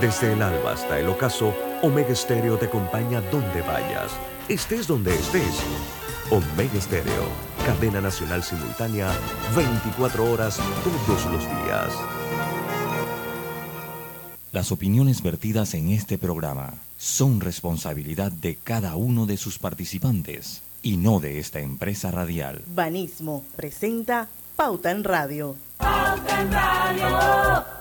Desde el alba hasta el ocaso, Omega Stereo te acompaña donde vayas, estés donde estés. Omega Stereo, cadena nacional simultánea, 24 horas todos los días. Las opiniones vertidas en este programa son responsabilidad de cada uno de sus participantes y no de esta empresa radial. Banismo presenta Pauta en Radio. Pauta en Radio.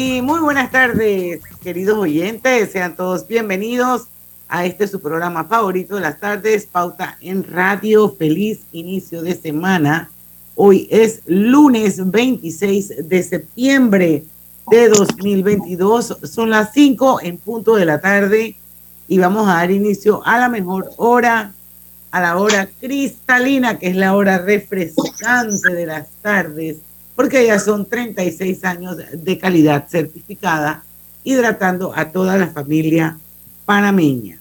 Muy buenas tardes, queridos oyentes. Sean todos bienvenidos a este su programa favorito de las tardes, Pauta en Radio. Feliz inicio de semana. Hoy es lunes 26 de septiembre de 2022. Son las 5 en punto de la tarde y vamos a dar inicio a la mejor hora, a la hora cristalina, que es la hora refrescante de las tardes porque ya son 36 años de calidad certificada, hidratando a toda la familia panameña.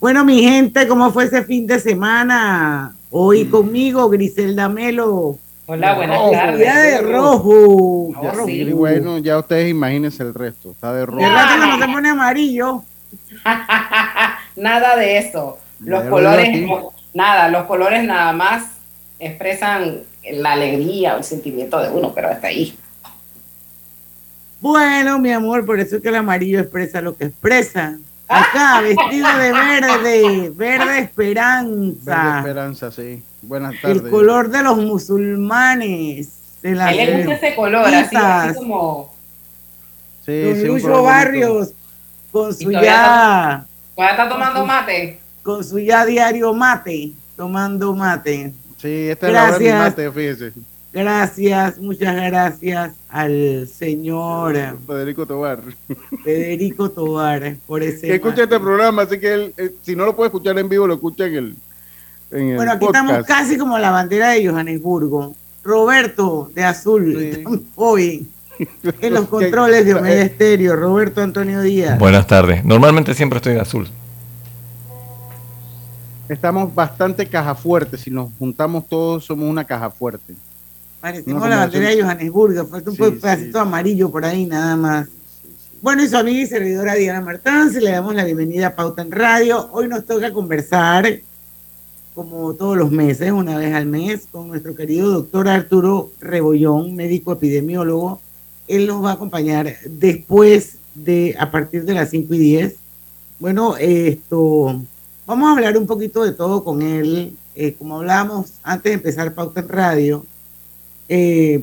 Bueno, mi gente, ¿cómo fue ese fin de semana? Hoy mm. conmigo, Griselda Melo. Hola, buenas tardes. Día de rojo. Ya, Bueno, ya ustedes imagínense el resto. Está de rojo. ¿Verdad que no se pone amarillo? nada de eso. Los colores, nada, los colores nada más expresan la alegría o el sentimiento de uno, pero hasta ahí. Bueno, mi amor, por eso es que el amarillo expresa lo que expresa. Acá, vestido de verde, verde esperanza. Verde esperanza, sí. Buenas tardes. El color de los musulmanes. De la le gusta ese color, así, como... Sí, sí, Lucho Barrios, con su ya... ¿Todavía está tomando mate? Con su ya diario mate, tomando mate. Sí, esta es la hora de fíjese. Gracias, muchas gracias al señor Federico Tobar. Federico Tobar por ese. Que escucha este programa, así que él, eh, si no lo puede escuchar en vivo, lo escucha en el. En bueno, aquí estamos casi como la bandera de Johannesburgo. Roberto de Azul, hoy en los controles de Omega Estéreo. Roberto Antonio Díaz. Buenas tardes. Normalmente siempre estoy de azul estamos bastante caja fuerte. Si nos juntamos todos, somos una caja fuerte. Parecemos la bandera de Johannesburgo, falta un pedacito amarillo por ahí nada más. Bueno, y su amiga y servidora Diana Martán, le damos la bienvenida a Pauta en Radio. Hoy nos toca conversar, como todos los meses, una vez al mes, con nuestro querido doctor Arturo Rebollón, médico epidemiólogo. Él nos va a acompañar después de, a partir de las 5 y 10. Bueno, esto, Vamos a hablar un poquito de todo con él. Eh, como hablábamos antes de empezar Pauta en Radio, eh,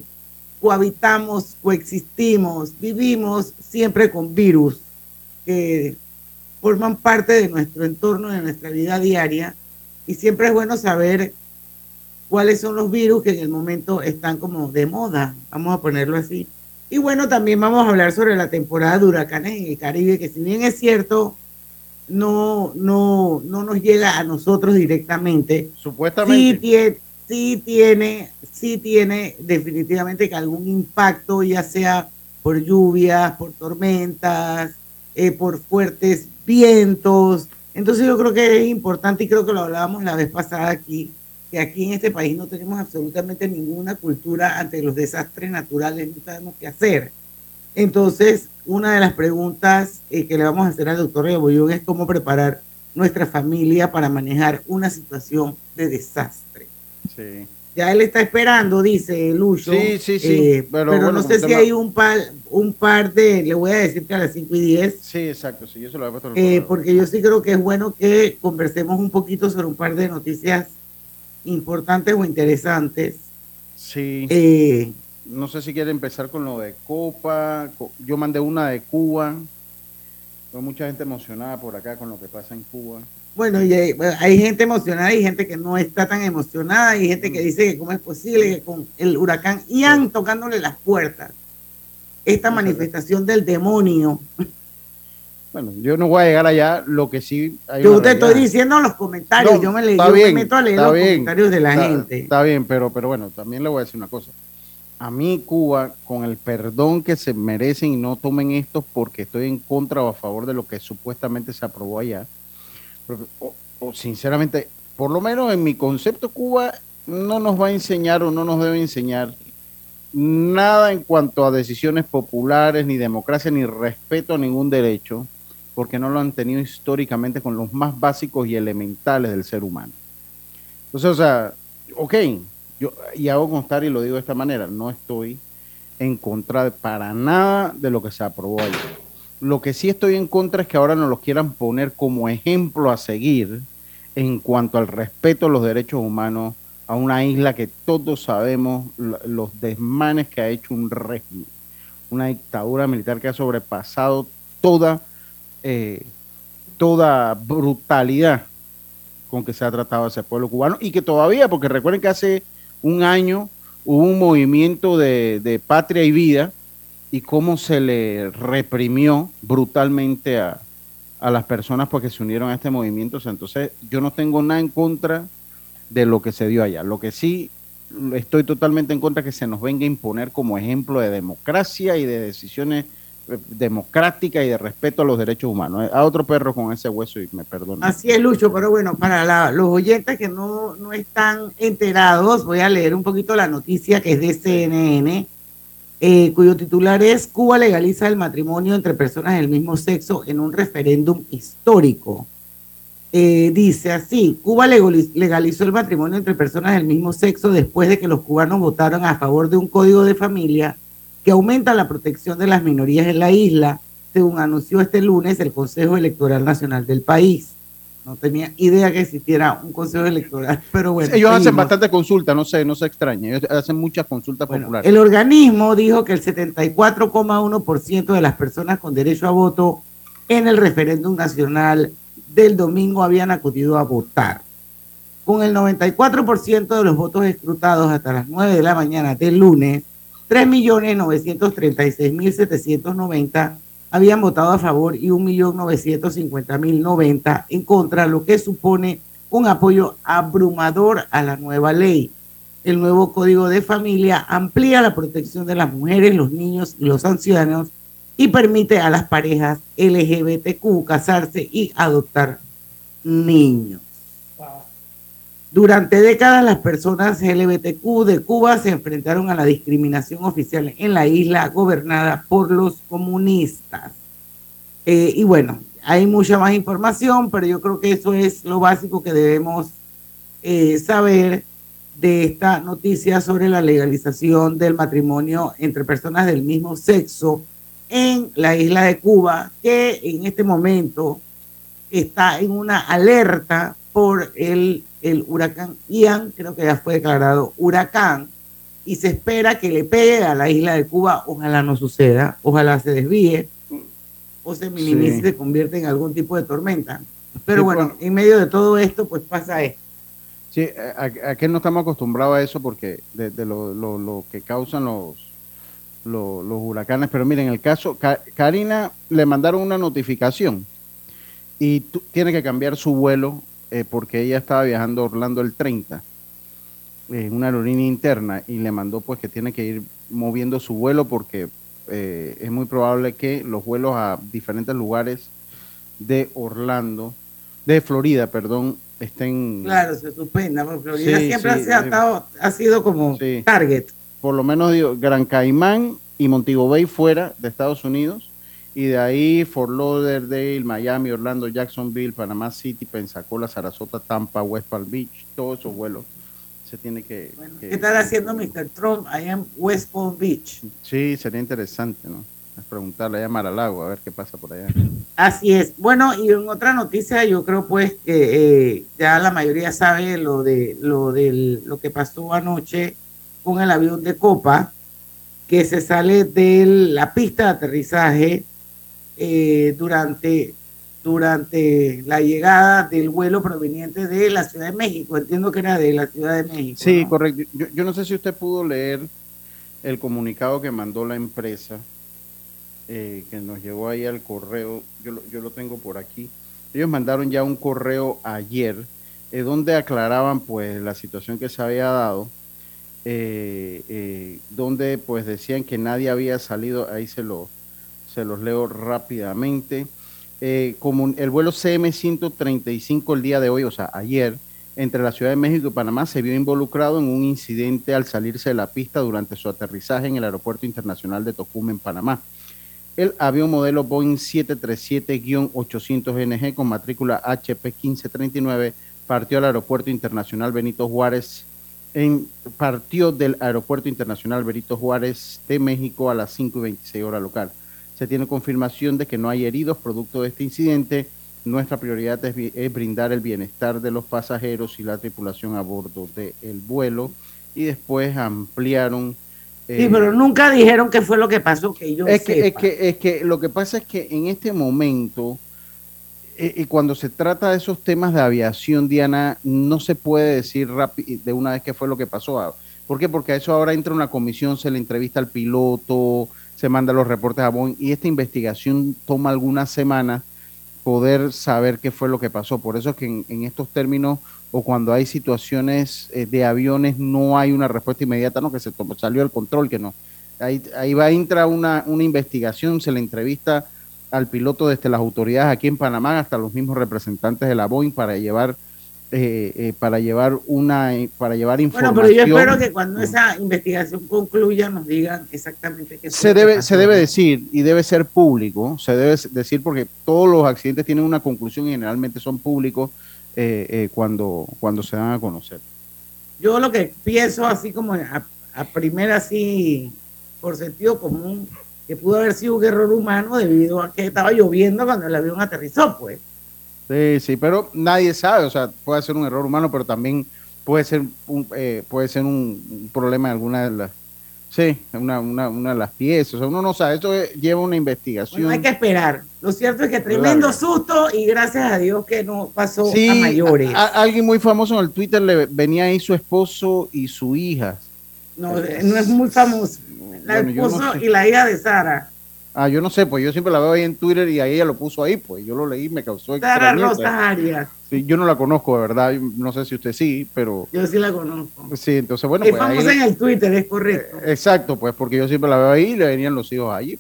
cohabitamos, coexistimos, vivimos siempre con virus que forman parte de nuestro entorno, de nuestra vida diaria, y siempre es bueno saber cuáles son los virus que en el momento están como de moda, vamos a ponerlo así. Y bueno, también vamos a hablar sobre la temporada de huracanes en el Caribe, que si bien es cierto, no, no, no nos llega a nosotros directamente. Supuestamente. Sí tiene, sí tiene, sí tiene definitivamente que algún impacto, ya sea por lluvias, por tormentas, eh, por fuertes vientos. Entonces yo creo que es importante y creo que lo hablábamos la vez pasada aquí, que aquí en este país no tenemos absolutamente ninguna cultura ante los desastres naturales, no sabemos qué hacer. Entonces, una de las preguntas eh, que le vamos a hacer al doctor Rebollón es cómo preparar nuestra familia para manejar una situación de desastre. Sí. Ya él está esperando, dice Lucho. Sí, sí, sí. Eh, pero, no sé si hay un par, un par de, le voy a decir que a las 5 y 10. Sí, exacto, sí, eso lo he eh, Porque yo sí creo que es bueno que conversemos un poquito sobre un par de noticias importantes o interesantes. Sí. Eh, no sé si quiere empezar con lo de Copa. Yo mandé una de Cuba. Hay mucha gente emocionada por acá con lo que pasa en Cuba. Bueno, y hay, gente emocionada y gente que no está tan emocionada y gente que mm. dice que cómo es posible que con el huracán Ian tocándole las puertas, esta manifestación del demonio. Bueno, yo no voy a llegar allá, lo que sí... yo te estoy diciendo en los comentarios, yo, me, le, meto a leer los comentarios de la gente. Está bien, pero, pero bueno, también le voy a decir una cosa a mí Cuba, con el perdón que se merecen y no tomen esto porque estoy en contra o a favor de lo que supuestamente se aprobó allá, o, sinceramente por lo menos en mi concepto, Cuba no nos va a enseñar o no nos debe enseñar nada en cuanto a decisiones populares, ni democracia, ni respeto a ningún derecho, porque no lo han tenido históricamente con los más básicos y elementales del ser humano. Entonces, o sea, ok, yo, y hago constar y lo digo de esta manera, no estoy en contra para nada de lo que se aprobó ayer. Lo que sí estoy en contra es que ahora nos lo quieran poner como ejemplo a seguir en cuanto al respeto a los derechos humanos a una isla que todos sabemos los desmanes que ha hecho un régimen, una dictadura militar que ha sobrepasado toda, eh, toda brutalidad con que se ha tratado a ese pueblo cubano y que todavía, porque recuerden que hace un año hubo un movimiento de, patria y vida y cómo se le reprimió brutalmente a, a las personas porque se unieron a este movimiento. entonces, yo no tengo nada en contra de lo que se dio allá. Lo que sí estoy totalmente en contra que se nos venga a imponer como ejemplo de democracia y de decisiones eh, democráticas y de respeto a los derechos humanos. A otro perro con ese hueso y me perdono. Así es, Lucho, pero bueno, para los oyentes que no, no están enterados, voy a leer un poquito la noticia que es de CNN, eh, cuyo titular es Cuba legaliza el matrimonio entre personas del mismo sexo en un referéndum histórico. Eh, dice así, Cuba legalizó el matrimonio entre personas del mismo sexo después de que los cubanos votaron a favor de un código de familia que aumenta la protección de las minorías en la isla, según anunció este lunes el Consejo Electoral Nacional del país. No tenía idea que existiera un consejo electoral, pero bueno. Ellos hacen bastante consulta, no sé, no se extraña. Ellos hacen muchas consultas populares. El organismo dijo que el 74,1% de las personas con derecho a voto en el referéndum nacional del domingo habían acudido a votar. Con el 94% de los votos escrutados hasta las 9 de la mañana del lunes, 3.936.790 habían votado a favor y 1.950.090 en contra, lo que supone un apoyo abrumador a la nueva ley. El nuevo Código de Familia amplía la protección de las mujeres, los niños y los ancianos y permite a las parejas LGBTQ casarse y adoptar niños. Durante décadas las personas LGBTQ de Cuba se enfrentaron a la discriminación oficial en la isla gobernada por los comunistas. Eh, y bueno, hay mucha más información, pero yo creo que eso es lo básico que debemos eh, saber de esta noticia sobre la legalización del matrimonio entre personas del mismo sexo en la isla de Cuba, que en este momento está en una alerta por el, el huracán Ian, creo que ya fue declarado huracán, y se espera que le pegue a la isla de Cuba, ojalá no suceda, ojalá se desvíe o se minimice y se convierta en algún tipo de tormenta. Pero bueno, en medio de todo esto, pues pasa esto. Sí, aquí no estamos acostumbrados a eso porque de, lo, lo, que causan los, los, huracanes, pero miren, en el caso, Karina le mandaron una notificación y tiene que cambiar su vuelo eh, porque ella estaba viajando a Orlando el 30 en una aerolínea interna y le mandó pues que tiene que ir moviendo su vuelo porque eh, es muy probable que los vuelos a diferentes lugares de Orlando, de Florida, perdón, estén... Claro, se suspenda, Florida siempre ha, ha, sido como target. Por lo menos digo, Gran Caimán y Montego Bay fuera de Estados Unidos, y de ahí Fort Lauderdale, Miami, Orlando, Jacksonville, Panama City, Pensacola, Sarasota, Tampa, West Palm Beach, todos esos vuelos se tiene que... ¿Qué está haciendo Mr. Trump allá en West Palm Beach? Sí, sería interesante, ¿no? preguntarle a Mar-a-Lago a ver qué pasa por allá. Así es. Bueno, y en otra noticia, yo creo pues que eh, ya la mayoría sabe lo de lo de lo que pasó anoche con el avión de Copa que se sale de la pista de aterrizaje eh, durante, durante la llegada del vuelo proveniente de la Ciudad de México. Entiendo que era de la Ciudad de México. Sí, correcto. Yo, no sé si usted pudo leer el comunicado que mandó la empresa, eh, que nos llegó ahí al correo. Yo lo, yo lo tengo por aquí. Ellos mandaron ya un correo ayer, eh, donde aclaraban pues la situación que se había dado eh, eh, donde pues decían que nadie había salido, ahí se, lo, se los leo rápidamente. Eh, el vuelo CM135 el día de hoy, o sea, ayer, entre la Ciudad de México y Panamá se vio involucrado en un incidente al salirse de la pista durante su aterrizaje en el Aeropuerto Internacional de Tocumen, Panamá. El avión modelo Boeing 737-800NG con matrícula HP 1539 partió al Aeropuerto Internacional Benito Juárez en, partió del Aeropuerto Internacional Benito Juárez de México a las 5 y 26 horas local. Se tiene confirmación de que no hay heridos producto de este incidente nuestra prioridad es, brindar el bienestar de los pasajeros y la tripulación a bordo del vuelo y después ampliaron. sí, eh, pero nunca dijeron qué fue lo que pasó, que yo es que, es que, es que lo que pasa es que en este momento, eh, y cuando se trata de esos temas de aviación, Diana, no se puede decir de una vez qué fue lo que pasó. ¿Por qué? Porque a eso ahora entra una comisión, se le entrevista al piloto, se manda los reportes a Boeing y esta investigación toma algunas semanas poder saber qué fue lo que pasó. Por eso es que en, estos términos o cuando hay situaciones eh, de aviones no hay una respuesta inmediata, no que se salió el control, que no. Ahí, ahí va a entrar una, una investigación, se le entrevista al piloto desde las autoridades aquí en Panamá hasta los mismos representantes de la Boeing para llevar eh, eh, para llevar una para llevar información. Bueno, pero yo espero que cuando esa investigación concluya nos digan exactamente qué se debe se debe decir y debe ser público, se debe decir porque todos los accidentes tienen una conclusión y generalmente son públicos eh, cuando cuando se dan a conocer. Yo lo que pienso así como a, a primera así por sentido común que pudo haber sido un error humano debido a que estaba lloviendo cuando el avión aterrizó, pues. Sí, sí, pero nadie sabe, o sea, puede ser un error humano, pero también puede ser un, eh, puede ser un, problema de alguna de las, sí, una, una, una, de las piezas, o sea, uno no sabe, esto lleva una investigación. hay que esperar. Lo cierto es que tremendo susto y gracias a Dios que no pasó a mayores. alguien muy famoso en el Twitter le venía ahí su esposo y su hija. No, no es muy famoso. El esposo y la hija de Sara. Ah, yo no sé, pues yo siempre la veo ahí en Twitter y ahí ella lo puso ahí, pues yo lo leí y me causó Sara Rosaria. Sí, yo no la conozco, de verdad, no sé si usted sí, pero... Yo sí la conozco. Sí, entonces bueno... Es pues, famosa en el Twitter, es correcto. Eh, exacto, pues porque yo siempre la veo ahí y le venían los hijos allí.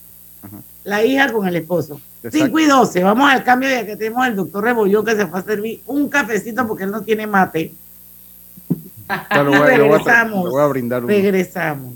La hija con el esposo. 5 y 12, vamos al cambio ya que tenemos al doctor Rebollón que se fue a servir un cafecito porque él no tiene mate. regresamos. voy a brindar Regresamos.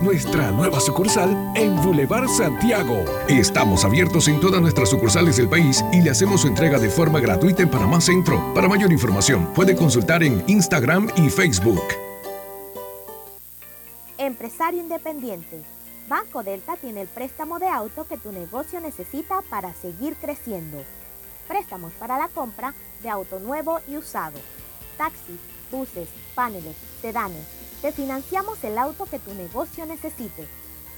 nuestra nueva sucursal en Boulevard Santiago. Estamos abiertos en todas nuestras sucursales del país y le hacemos su entrega de forma gratuita en Panamá Centro. Para mayor información, puede consultar en Instagram y Facebook. Empresario independiente. Banco Delta tiene el préstamo de auto que tu negocio necesita para seguir creciendo. Préstamos para la compra de auto nuevo y usado. Taxi buses, paneles, sedanes. Te financiamos el auto que tu negocio necesite.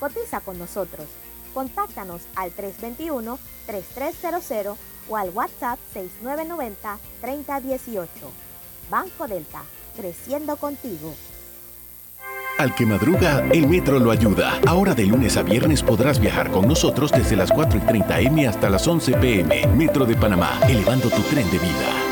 Cotiza con nosotros. Contáctanos al 321-3300 o al WhatsApp 6990-3018. Banco Delta, creciendo contigo. Al que madruga, el metro lo ayuda. Ahora de lunes a viernes podrás viajar con nosotros desde las 4 y 30 M hasta las 11 PM. Metro de Panamá, elevando tu tren de vida.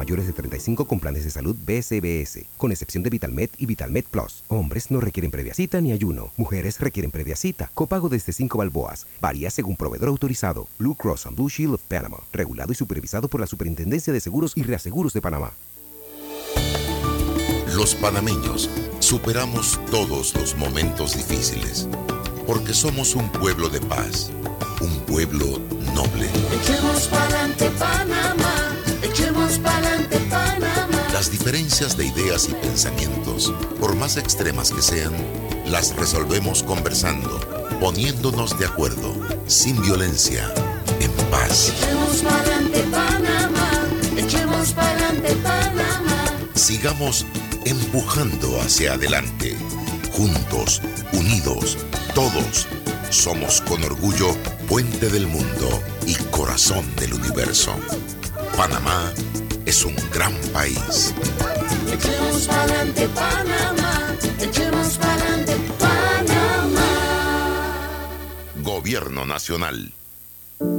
mayores de 35 con planes de salud BCBS, con excepción de VitalMed y VitalMed Plus. Hombres no requieren previa cita ni ayuno. Mujeres requieren previa cita. Copago desde 5 balboas. Varía según proveedor autorizado. Blue Cross and Blue Shield of Panama. Regulado y supervisado por la Superintendencia de Seguros y Reaseguros de Panamá. Los panameños superamos todos los momentos difíciles porque somos un pueblo de paz, un pueblo noble. Echemos pa'lante Panamá, echemos pa'lante Panamá. Las diferencias de ideas y pensamientos, por más extremas que sean, las resolvemos conversando, poniéndonos de acuerdo, sin violencia, en paz. Echemos pa'lante Panamá, echemos pa'lante Panamá. Sigamos empujando hacia adelante, juntos, unidos, todos. Somos con orgullo puente del mundo y corazón del universo. Panamá es un gran país. Echemos pa'lante Panamá, echemos pa'lante Panamá. Gobierno Nacional.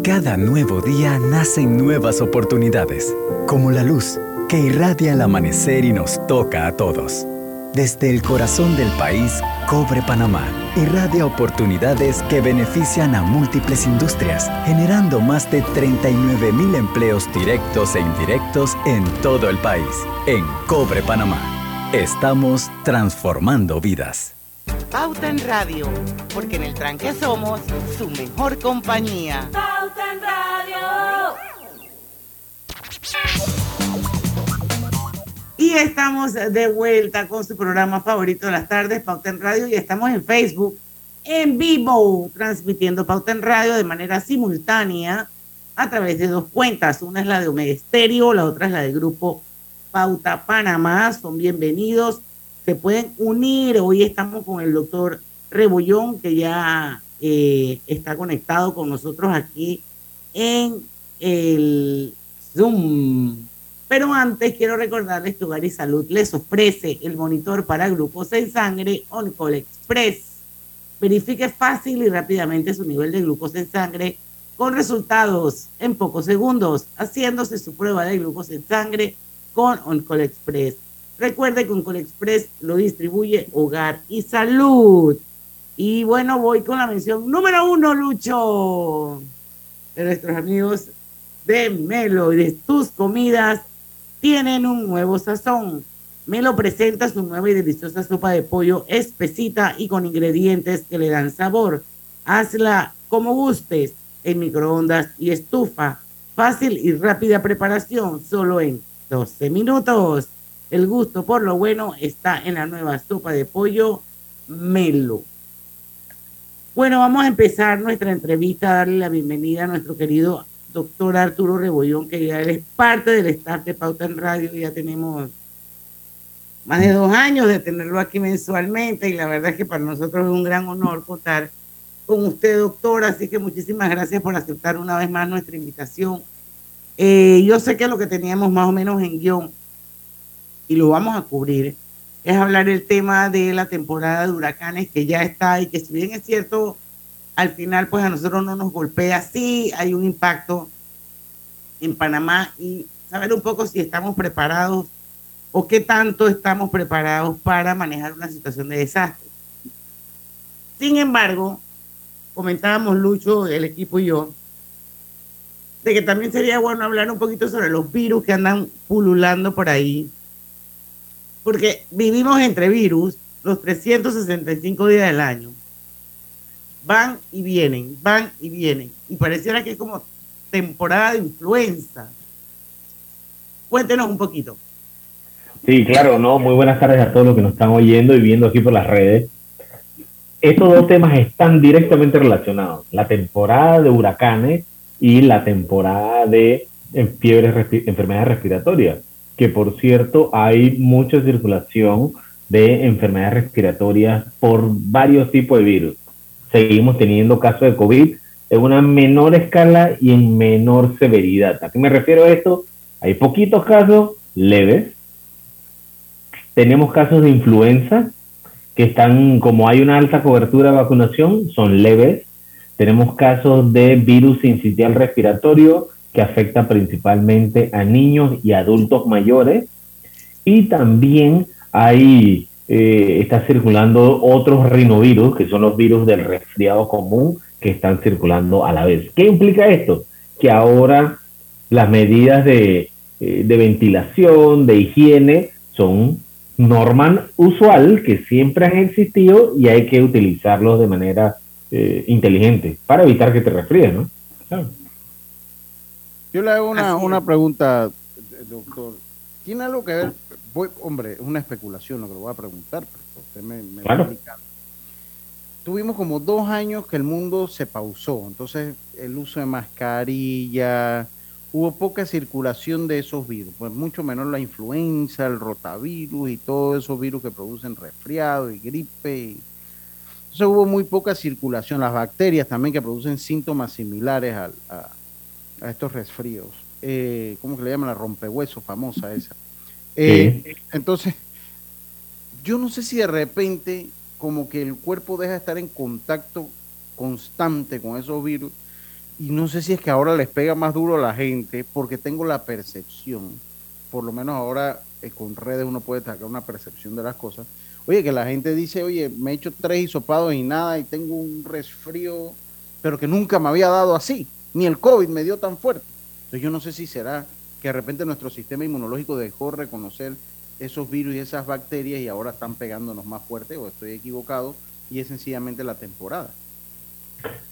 Cada nuevo día nacen nuevas oportunidades, como la luz que irradia el amanecer y nos toca a todos. Desde el corazón del país, Cobre Panamá irradia oportunidades que benefician a múltiples industrias, generando más de 39 mil empleos directos e indirectos en todo el país. En Cobre Panamá, estamos transformando vidas. Pauta en Radio, porque en el tranque somos su mejor compañía. Pauta en Radio. Y estamos de vuelta con su programa favorito de las tardes, Pauta en Radio, y estamos en Facebook en vivo, transmitiendo Pauta en Radio de manera simultánea a través de dos cuentas. Una es la de Omega la otra es la del grupo Pauta Panamá. Son bienvenidos. Se pueden unir. Hoy estamos con el doctor Rebollón, que ya eh, está conectado con nosotros aquí en el Zoom. Pero antes quiero recordarles que Hogar y Salud les ofrece el monitor para glucosa en sangre OnCall Express. Verifique fácil y rápidamente su nivel de glucosa en sangre con resultados en pocos segundos, haciéndose su prueba de glucosa en sangre con OnCall Express. Recuerde que OnCall Express lo distribuye Hogar y Salud. Y bueno, voy con la mención número uno, Lucho, de nuestros amigos de Melo y de tus comidas tienen un nuevo sazón. Melo presenta su nueva y deliciosa sopa de pollo espesita y con ingredientes que le dan sabor. Hazla como gustes, en microondas y estufa. Fácil y rápida preparación, solo en 12 minutos. El gusto por lo bueno está en la nueva sopa de pollo Melo. Bueno, vamos a empezar nuestra entrevista, darle la bienvenida a nuestro querido doctor Arturo Rebollón, que ya es parte del staff de Pauta en Radio, ya tenemos más de dos años de tenerlo aquí mensualmente y la verdad es que para nosotros es un gran honor contar con usted, doctor, así que muchísimas gracias por aceptar una vez más nuestra invitación. Eh, yo sé que lo que teníamos más o menos en guion, y lo vamos a cubrir, es hablar el tema de la temporada de huracanes que ya está y que si bien es cierto, al final pues a nosotros no nos golpea, sí hay un impacto en Panamá y saber un poco si estamos preparados o qué tanto estamos preparados para manejar una situación de desastre. Sin embargo, comentábamos Lucho, el equipo y yo, de que también sería bueno hablar un poquito sobre los virus que andan pululando por ahí, porque vivimos entre virus los 365 días del año. Van y vienen, van y vienen. Y pareciera que es como temporada de influenza. Cuéntenos un poquito. Sí, claro, no. Muy buenas tardes a todos los que nos están oyendo y viendo aquí por las redes. Estos dos temas están directamente relacionados. La temporada de huracanes y la temporada de fiebres, enfermedades respiratorias. Que por cierto, hay mucha circulación de enfermedades respiratorias por varios tipos de virus. Seguimos teniendo casos de COVID en una menor escala y en menor severidad. ¿A qué me refiero a esto? Hay poquitos casos leves. Tenemos casos de influenza que están, como hay una alta cobertura de vacunación, son leves. Tenemos casos de virus sincitial respiratorio que afecta principalmente a niños y adultos mayores. Y también hay, eh, está circulando otros rinovirus, que son los virus del resfriado común, que están circulando a la vez. ¿Qué implica esto? Que ahora las medidas de, eh, de ventilación, de higiene, son normal usual que siempre han existido y hay que utilizarlos de manera eh, inteligente para evitar que te resfríes, ¿no? Yo le hago una, una pregunta, doctor. ¿Tiene algo que ver? Voy, hombre, es una especulación lo que le voy a preguntar, pero usted me, me va a explicar. Tuvimos como dos años que el mundo se pausó, entonces el uso de mascarilla, hubo poca circulación de esos virus, pues mucho menos la influenza, el rotavirus y todos esos virus que producen resfriado y gripe. Entonces hubo muy poca circulación, las bacterias también que producen síntomas similares a, a, estos resfríos. Eh, ¿Cómo que le llaman la rompehuesos famosa esa? Eh, entonces, yo no sé si de repente como que el cuerpo deja de estar en contacto constante con esos virus y no sé si es que ahora les pega más duro a la gente, porque tengo la percepción, por lo menos ahora eh, con redes uno puede sacar una percepción de las cosas. Oye, que la gente dice, oye, me he hecho tres hisopados y nada, y tengo un resfrío, pero que nunca me había dado así, ni el COVID me dio tan fuerte. Entonces yo no sé si será que de repente nuestro sistema inmunológico dejó reconocer esos virus y esas bacterias y ahora están pegándonos más fuerte, o estoy equivocado, y es sencillamente la temporada.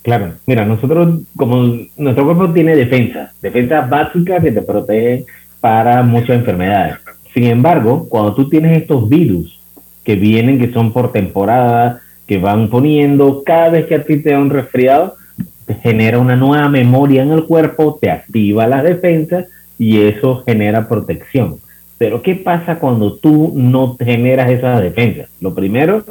Claro, mira, nosotros, como nuestro cuerpo tiene defensa, defensa básica que te protege para muchas enfermedades. Sin embargo, cuando tú tienes estos virus que vienen, que son por temporada, que van poniendo, cada vez que a ti te da un resfriado, te genera una nueva memoria en el cuerpo, te activa las defensas y eso genera protección. Pero ¿qué pasa cuando tú no generas esas defensas? Lo primero,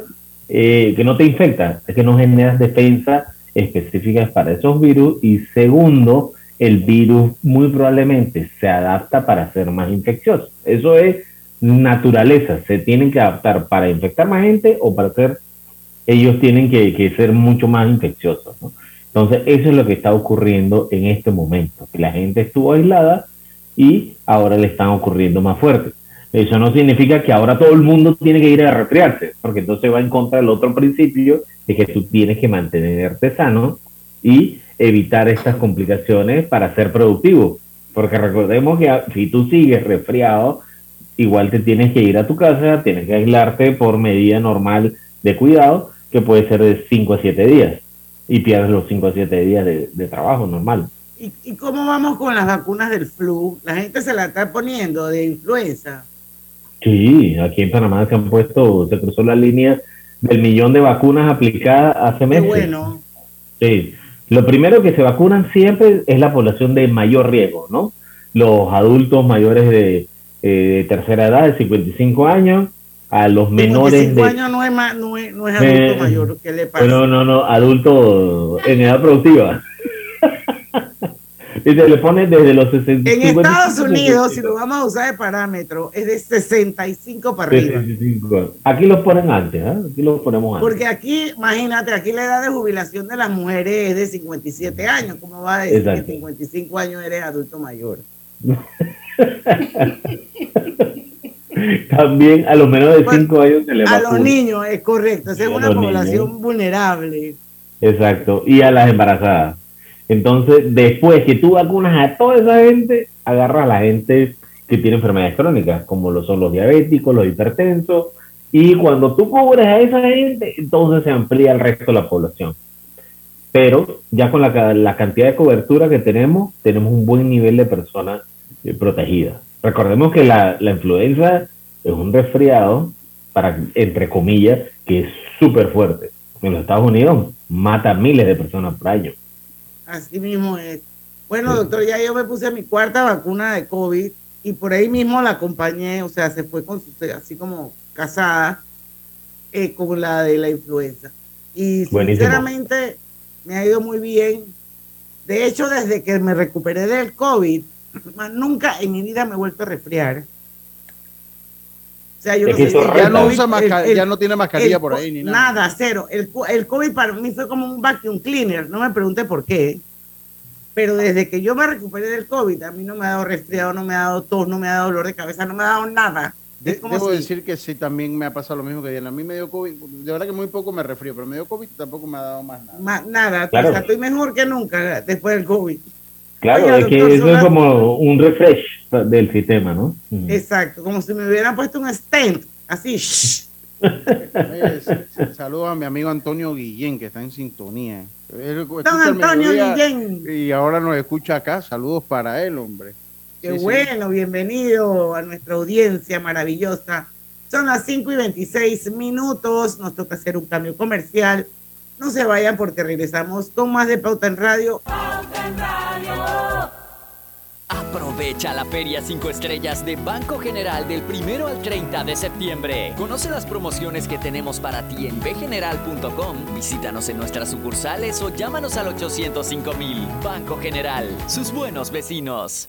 eh, que no te infecta, es que no generas defensa específicas para esos virus y segundo, el virus muy probablemente se adapta para ser más infeccioso. Eso es naturaleza, se tienen que adaptar para infectar más gente o para ser, ellos tienen que, ser mucho más infecciosos. Entonces, eso es lo que está ocurriendo en este momento, que la gente estuvo aislada y ahora le están ocurriendo más fuerte. Eso no significa que ahora todo el mundo tiene que ir a resfriarse, porque entonces va en contra del otro principio de que tú tienes que mantenerte sano y evitar estas complicaciones para ser productivo. Porque recordemos que si tú sigues resfriado, igual te tienes que ir a tu casa, tienes que aislarte por medida normal de cuidado, que puede ser de 5 a 7 días, y pierdes los 5 a 7 días de trabajo normal. ¿Y, ¿Y cómo vamos con las vacunas del flu? La gente se la está poniendo de influenza. Sí, aquí en Panamá se han puesto, se cruzó la línea del millón de vacunas aplicadas hace meses. Qué bueno. Sí. Lo primero que se vacunan siempre es la población de mayor riesgo, ¿no? Los adultos mayores de, eh, tercera edad, de 55 años, a los menores 55 años no es, no es, no es adulto eh, mayor, ¿qué le pasa? No, no, no, adulto en edad productiva. Y se le pone desde los 65. En Estados Unidos, si lo vamos a usar de parámetro, es de 65 para arriba. Aquí los ponen antes, ¿eh? Aquí los ponemos antes. Porque aquí, imagínate, aquí la edad de jubilación de las mujeres es de 57 años. ¿Cómo va a decir que 55 años eres adulto mayor? también a los menores de 5 años se les A vacuna. los niños, es correcto. Esa es a una población niños. vulnerable. Exacto, y a las embarazadas. Entonces, después que tú vacunas a toda esa gente, agarras a la gente que tiene enfermedades crónicas, como lo son los diabéticos, los hipertensos, y cuando tú cubres a esa gente, entonces se amplía el resto de la población. Pero ya con la, ca- la cantidad de cobertura que tenemos, tenemos un buen nivel de personas eh, protegidas. Recordemos que la, influenza es un resfriado, entre comillas, que es súper fuerte. En los Estados Unidos mata miles de personas por año. Así mismo es. Bueno, doctor, ya yo me puse mi cuarta vacuna de COVID y por ahí mismo la acompañé, o sea, se fue con su, así como casada eh, con la de la influenza. Y Buenísimo. sinceramente me ha ido muy bien. De hecho, desde que me recuperé del COVID, nunca en mi vida me he vuelto a resfriar. O sea, yo no sé. Ya no usa masca- el- ya no tiene mascarilla el por ahí ni nada. Nada, cero. El, el COVID para mí fue como un vacuum cleaner. No me pregunte por qué. Pero desde que yo me recuperé del COVID, a mí no me ha dado resfriado, no me ha dado tos, no me ha dado dolor de cabeza, no me ha dado nada. De- debo si- decir que sí, también me ha pasado lo mismo que Diana. A mí me dio COVID, de verdad que muy poco me resfrío, pero me dio COVID y tampoco me ha dado más nada. ma- nada, Claro. o sea, estoy mejor que nunca después del COVID. Claro, es que doctor, eso es las- como un refresh del sistema, ¿no? Exacto, como si me hubieran puesto un stent, así. s- Saludo a mi amigo Antonio Guillén, que está en sintonía. Él Don Antonio Guillén. Y ahora nos escucha acá. Saludos para él, hombre. Qué Sí, sí. bueno, bienvenido a nuestra audiencia maravillosa. Son las 5 y 26 minutos, nos toca hacer un cambio comercial. No se vayan porque regresamos con más de Pauta en Radio. Aprovecha la Feria 5 Estrellas de Banco General del 1 al 30 de septiembre. Conoce las promociones que tenemos para ti en bgeneral.com. Visítanos en nuestras sucursales o llámanos al 805 mil. Banco General, sus buenos vecinos.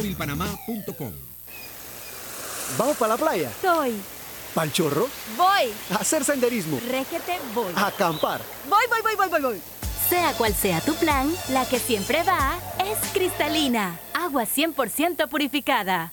másmóvilpanamá.com. ¿Vamos para la playa? Soy. ¿Pal chorro? Voy. ¿A hacer senderismo? Régete, voy. ¿A acampar? Voy, voy, voy, voy, voy, voy. Sea cual sea tu plan, la que siempre va es cristalina. Agua 100% purificada.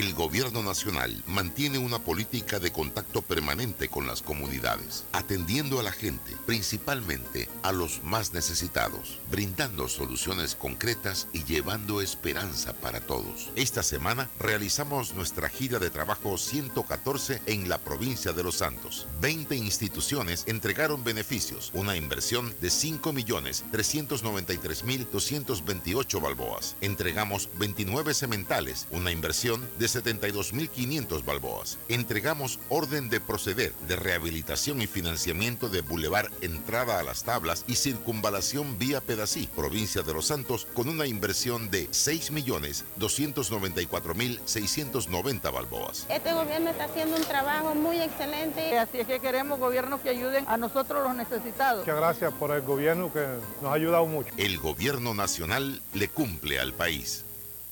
El gobierno nacional mantiene una política de contacto permanente con las comunidades, atendiendo a la gente, principalmente a los más necesitados, brindando soluciones concretas y llevando esperanza para todos. Esta semana realizamos nuestra gira de trabajo 114 en la provincia de Los Santos. 20 instituciones entregaron beneficios, una inversión de 5.393.228 balboas. Entregamos 29 cementales, una inversión de 72.500 balboas. Entregamos orden de proceder de rehabilitación y financiamiento de Boulevard Entrada a las Tablas y Circunvalación Vía Pedací, provincia de Los Santos, con una inversión de 6.294.690 balboas. Este gobierno está haciendo un trabajo muy excelente. Así es que queremos gobiernos que ayuden a nosotros los necesitados. Muchas gracias por el gobierno que nos ha ayudado mucho. El gobierno nacional le cumple al país.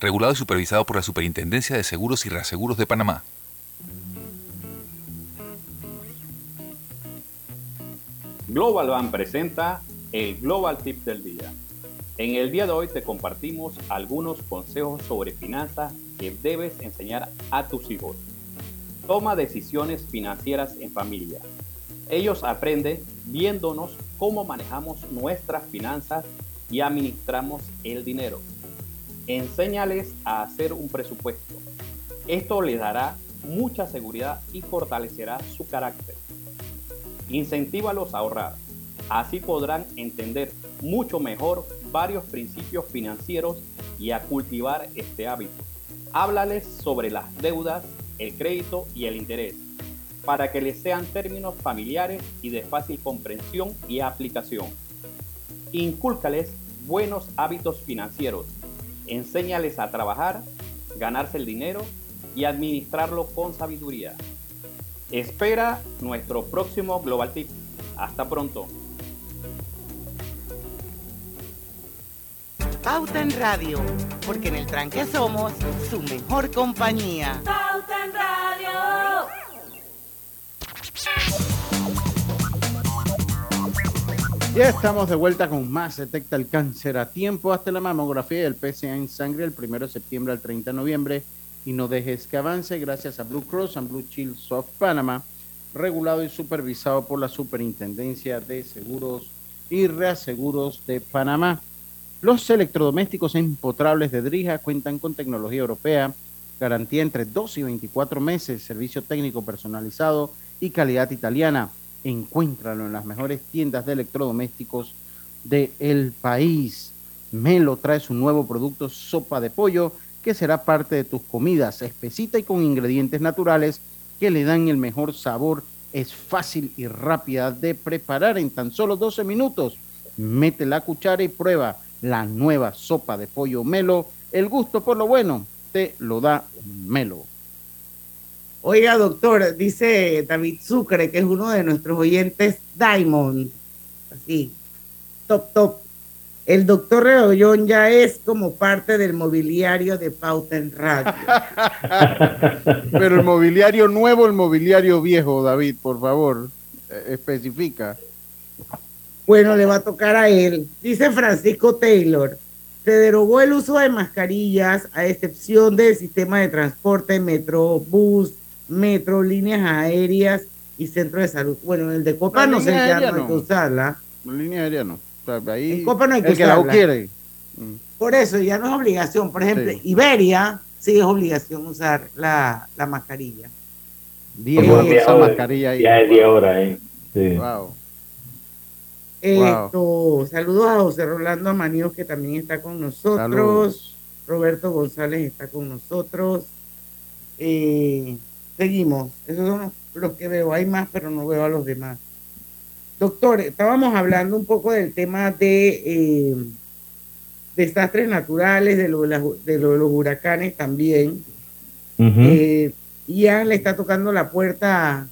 Regulado y supervisado por la Superintendencia de Seguros y Reaseguros de Panamá. Global Bank presenta el Global Tip del Día. En el día de hoy te compartimos algunos consejos sobre finanzas que debes enseñar a tus hijos. Toma decisiones financieras en familia. Ellos aprenden viéndonos cómo manejamos nuestras finanzas y administramos el dinero. Enséñales a hacer un presupuesto. Esto les dará mucha seguridad y fortalecerá su carácter. Incentívalos a ahorrar. Así podrán entender mucho mejor varios principios financieros y a cultivar este hábito. Háblales sobre las deudas, el crédito y el interés, para que les sean términos familiares y de fácil comprensión y aplicación. Incúlcales buenos hábitos financieros. Enséñales a trabajar, ganarse el dinero y administrarlo con sabiduría. Espera nuestro próximo Global Tip. Hasta pronto. Pauta en Radio, porque en el tranque somos su mejor compañía. Pauta en Radio. Ya estamos de vuelta con más. Detecta el cáncer a tiempo hasta la mamografía y el PSA en sangre el 1 de septiembre al 30 de noviembre. Y no dejes que avance gracias a Blue Cross and Blue Shield of Panama, regulado y supervisado por la Superintendencia de Seguros y Reaseguros de Panamá. Los electrodomésticos empotrables de Drija cuentan con tecnología europea, garantía entre 2 y 24 meses, servicio técnico personalizado y calidad italiana. Encuéntralo en las mejores tiendas de electrodomésticos del país. Melo trae su nuevo producto sopa de pollo que será parte de tus comidas, espesita y con ingredientes naturales que le dan el mejor sabor. Es fácil y rápida de preparar en tan solo 12 minutos. Mete la cuchara y prueba la nueva sopa de pollo Melo. El gusto por lo bueno te lo da Melo. Oiga, doctor, dice David Sucre, que es uno de nuestros oyentes, Diamond. Así, top, top. El doctor Reollón ya es como parte del mobiliario de Pauta en Radio. Pero el mobiliario nuevo, el mobiliario viejo, David, por favor, eh, especifica. Bueno, le va a tocar a él. Dice Francisco Taylor, se derogó el uso de mascarillas a excepción del sistema de transporte, metro, bus, metro, líneas aéreas y centro de salud. Bueno, el de Copa La no sé ya no hay que no. usarla. La línea aérea no. O sea, ahí, En Copa no hay que el que la usarla. quiere. Por eso ya no es obligación. Por ejemplo, Iberia sí es obligación usar la, la mascarilla. Diez Como esa diez horas, mascarilla ahí. Ya es 10 horas, ¿eh? Sí. Wow. Esto, saludos a José Rolando Amaníos que también está con nosotros. Saludos. Roberto González está con nosotros. Eh, seguimos. Esos son los, que veo. Hay más, pero no veo a los demás. Doctor, estábamos hablando un poco del tema de eh, desastres naturales, de lo de, las- de lo de los huracanes también. Ujú. Eh, Ian le está tocando la puerta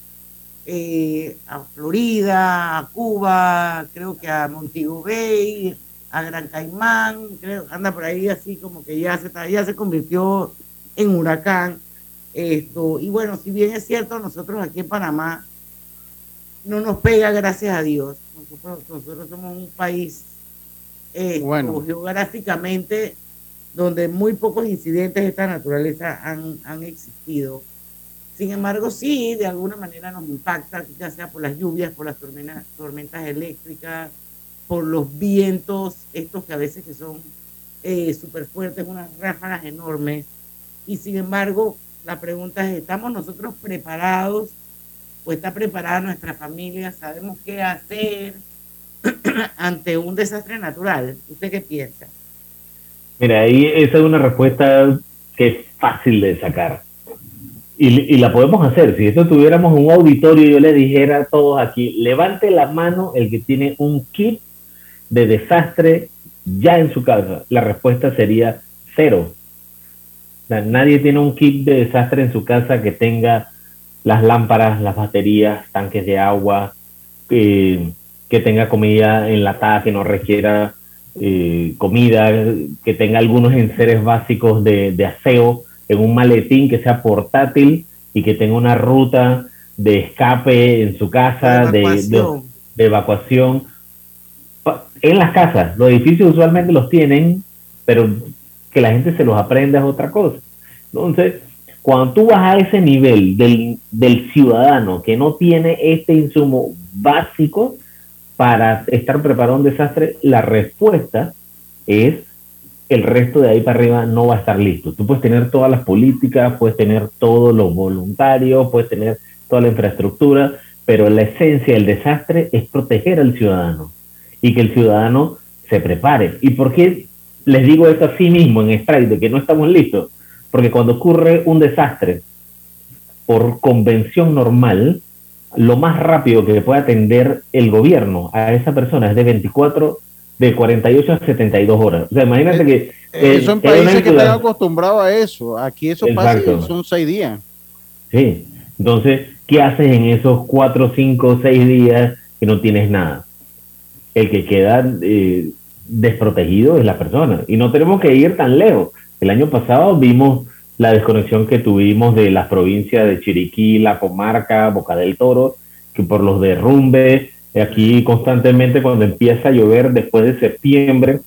eh, a Florida, a Cuba, creo que a Montego Bay, a Gran Caimán, creo, anda por ahí así como que ya se, ya se convirtió en huracán. Esto, y bueno, si bien es cierto, nosotros aquí en Panamá no nos pega, gracias a Dios. Nosotros, nosotros somos un país eh, Bueno. geográficamente donde muy pocos incidentes de esta naturaleza han, han existido. Sin embargo, sí, de alguna manera nos impacta, ya sea por las lluvias, por las tormentas, tormentas eléctricas, por los vientos, estos que a veces que son eh, súper fuertes, unas ráfagas enormes. Y sin embargo, la pregunta es, ¿estamos nosotros preparados o está preparada nuestra familia? ¿Sabemos qué hacer ante un desastre natural? ¿Usted qué piensa? Mira, ahí esa es una respuesta que es fácil de sacar. Y, y, la podemos hacer. Si esto tuviéramos un auditorio, yo le dijera a todos aquí, levante la mano el que tiene un kit de desastre ya en su casa. La respuesta sería cero. Nadie tiene un kit de desastre en su casa que tenga las lámparas, las baterías, tanques de agua, eh, que tenga comida enlatada, que no requiera eh, comida, que tenga algunos enseres básicos de, de aseo en un maletín que sea portátil y que tenga una ruta de escape en su casa, de, de, de, evacuación. En las casas, los edificios usualmente los tienen, pero que la gente se los aprenda es otra cosa. Entonces, cuando tú vas a ese nivel del, del ciudadano que no tiene este insumo básico para estar preparado a un desastre, la respuesta es el resto de ahí para arriba no va a estar listo. Tú puedes tener todas las políticas, puedes tener todos los voluntarios, puedes tener toda la infraestructura, pero la esencia del desastre es proteger al ciudadano y que el ciudadano se prepare. ¿Y por qué les digo esto a sí mismo en Strike de que no estamos listos? Porque cuando ocurre un desastre por convención normal, lo más rápido que puede atender el gobierno a esa persona es de 24 de 48 a 72 horas. O sea, imagínate que... Eh, son países que están acostumbrados a eso. Aquí eso pasa son seis días. Sí. Entonces, ¿qué haces en esos cuatro, cinco, seis días que no tienes nada? El que queda eh, desprotegido es la persona. Y no tenemos que ir tan lejos. El año pasado vimos la desconexión que tuvimos de las provincias de Chiriquí, la comarca, Boca del Toro, que por los derrumbes, Aquí constantemente cuando empieza a llover después de septiembre,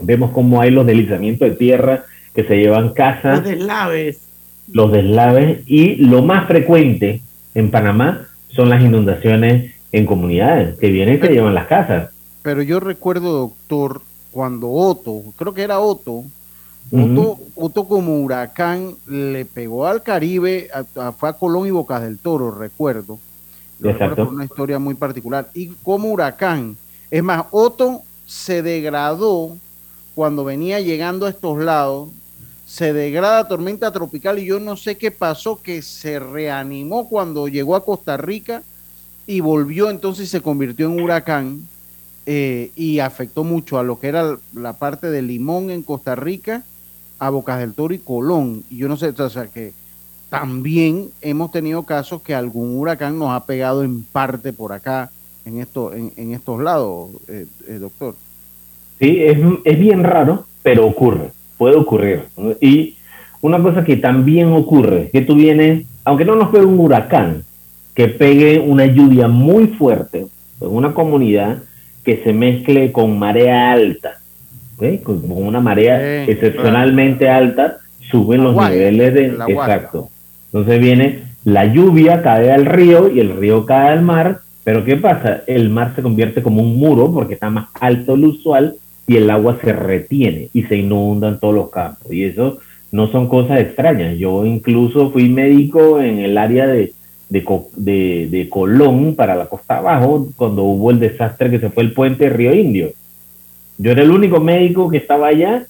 vemos cómo hay los deslizamientos de tierra que se llevan casas. Los deslaves. Los deslaves y lo más frecuente en Panamá son las inundaciones en comunidades que vienen y se llevan las casas. Pero yo recuerdo, doctor, cuando Otto, creo que era Otto, Otto, como huracán le pegó al Caribe, fue a Colón y Bocas del Toro, recuerdo Exacto. una historia muy particular. Y como huracán. Es más, Otto se degradó cuando venía llegando a estos lados. Se degrada tormenta tropical y yo no sé qué pasó, que se reanimó cuando llegó a Costa Rica y volvió entonces se convirtió en huracán eh, y afectó mucho a lo que era la parte de Limón en Costa Rica, a Bocas del Toro y Colón. Y yo no sé, o sea, que también hemos tenido casos que algún huracán nos ha pegado en parte por acá, en, esto, en, estos lados, eh, eh, doctor. Sí, es, es, bien raro, pero ocurre, puede ocurrir. Y una cosa que también ocurre, que tú vienes, aunque no nos pegue un huracán, que pegue una lluvia muy fuerte en una comunidad que se mezcle con marea alta, con, una marea excepcionalmente alta, suben los niveles de... Exacto. Entonces viene la lluvia, cae al río y el río cae al mar, pero ¿qué pasa? El mar se convierte como un muro porque está más alto de lo usual y el agua se retiene y se inunda en todos los campos. Y eso no son cosas extrañas. Yo incluso fui médico en el área de, de, de, Colón para la costa abajo cuando hubo el desastre que se fue el puente de Río Indio. Yo era el único médico que estaba allá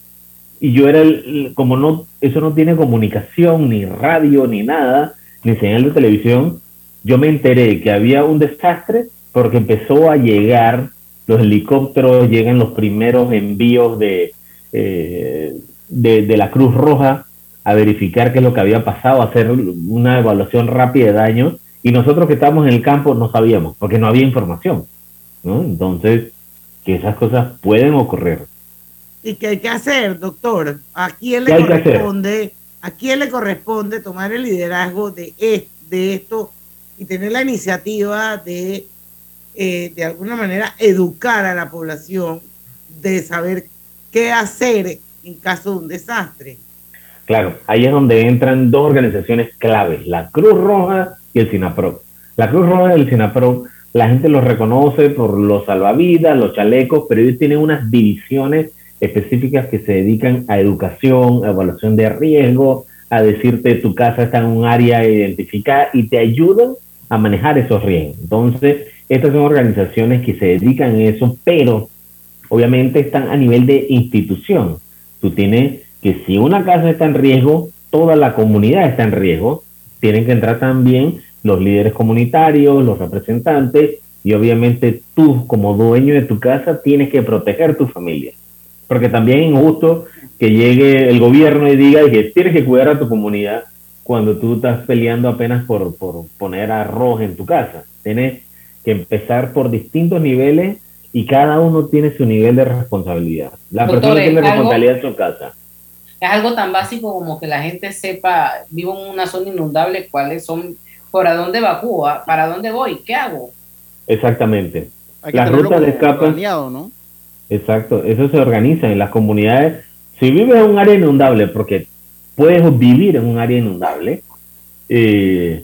y yo era el, como no, eso no tiene comunicación, ni radio, ni nada, ni señal de televisión, yo me enteré que había un desastre porque empezó a llegar los helicópteros, llegan los primeros envíos de, eh, de, de, la Cruz Roja a verificar qué es lo que había pasado, a hacer una evaluación rápida de daños, y nosotros que estábamos en el campo no sabíamos, porque no había información. ¿no? Entonces, que esas cosas pueden ocurrir. ¿Y qué hay que hacer, doctor? ¿A quién le corresponde, a quién le corresponde tomar el liderazgo de, de esto y tener la iniciativa de, eh, de alguna manera, educar a la población de saber qué hacer en caso de un desastre? Claro, ahí es donde entran dos organizaciones claves, la Cruz Roja y el SINAPRO. La Cruz Roja y el SINAPRO, la gente los reconoce por los salvavidas, los chalecos, pero ellos tienen unas divisiones específicas que se dedican a educación, a evaluación de riesgo, a decirte tu casa está en un área identificada y te ayudan a manejar esos riesgos. Entonces, estas son organizaciones que se dedican a eso, pero obviamente están a nivel de institución. Tú tienes que si una casa está en riesgo, toda la comunidad está en riesgo tienen que entrar también los líderes comunitarios, los representantes y obviamente tú como dueño de tu casa tienes que proteger tu familia. Porque también es injusto que llegue el gobierno y diga que tienes que cuidar a tu comunidad cuando tú estás peleando apenas por, por poner arroz en tu casa. Tienes que empezar por distintos niveles y cada uno tiene su nivel de responsabilidad. La persona tiene algo- responsabilidad en su casa. Es algo tan básico como que la gente sepa, vivo en una zona inundable, cuáles son, por a dónde evacúa, para dónde voy, qué hago. Exactamente. Hay que Las rutas de escape. planeado, ¿no? Exacto, eso se organiza en las comunidades. Si vives en un área inundable, porque puedes vivir en un área inundable, eh,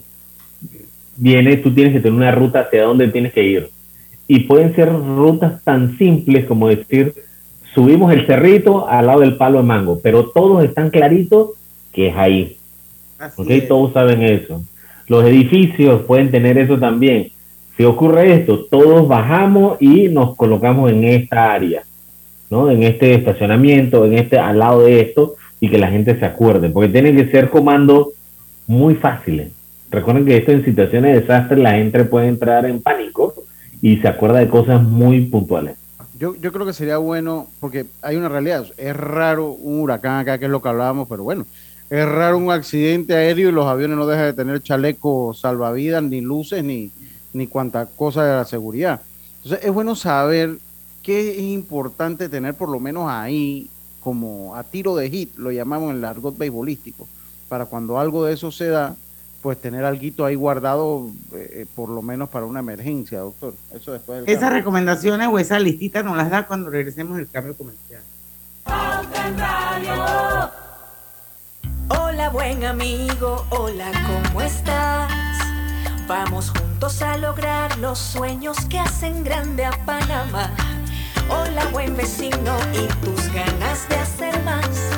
viene, tú tienes que tener una ruta hacia dónde tienes que ir. Y pueden ser rutas tan simples como decir, subimos el cerrito al lado del palo de mango, pero todos están claritos que es ahí. Todos saben eso. Los edificios pueden tener eso también. Si ocurre esto, todos bajamos y nos colocamos en esta área, ¿no? En este estacionamiento, en este, al lado de esto, y que la gente se acuerde, porque tienen que ser comandos muy fáciles. Recuerden que esto en situaciones de desastre la gente puede entrar en pánico y se acuerda de cosas muy puntuales. Yo, yo creo que sería bueno, porque hay una realidad, es raro un huracán acá, que es lo que hablábamos, pero bueno, es raro un accidente aéreo y los aviones no dejan de tener chaleco salvavidas, ni luces, ni, ni cuanta cosa de la seguridad. Entonces es bueno saber qué es importante tener por lo menos ahí, como a tiro de hit, lo llamamos en el argot beisbolístico, para cuando algo de eso se da, pues tener algo ahí guardado, eh, por lo menos para una emergencia, doctor. Eso después del Esas cambio. recomendaciones o esa listita nos las da cuando regresemos del cambio comercial. Hola buen amigo, hola, ¿cómo estás? Vamos juntos a lograr los sueños que hacen grande a Panamá. Hola buen vecino y tus ganas de hacer más.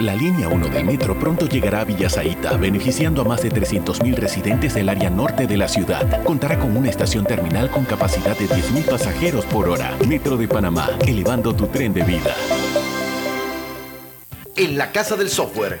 La línea 1 del metro pronto llegará a Villasaita, beneficiando a más de 300.000 residentes del área norte de la ciudad. Contará con una estación terminal con capacidad de 10.000 pasajeros por hora. Metro de Panamá, elevando tu tren de vida. En la Casa del Software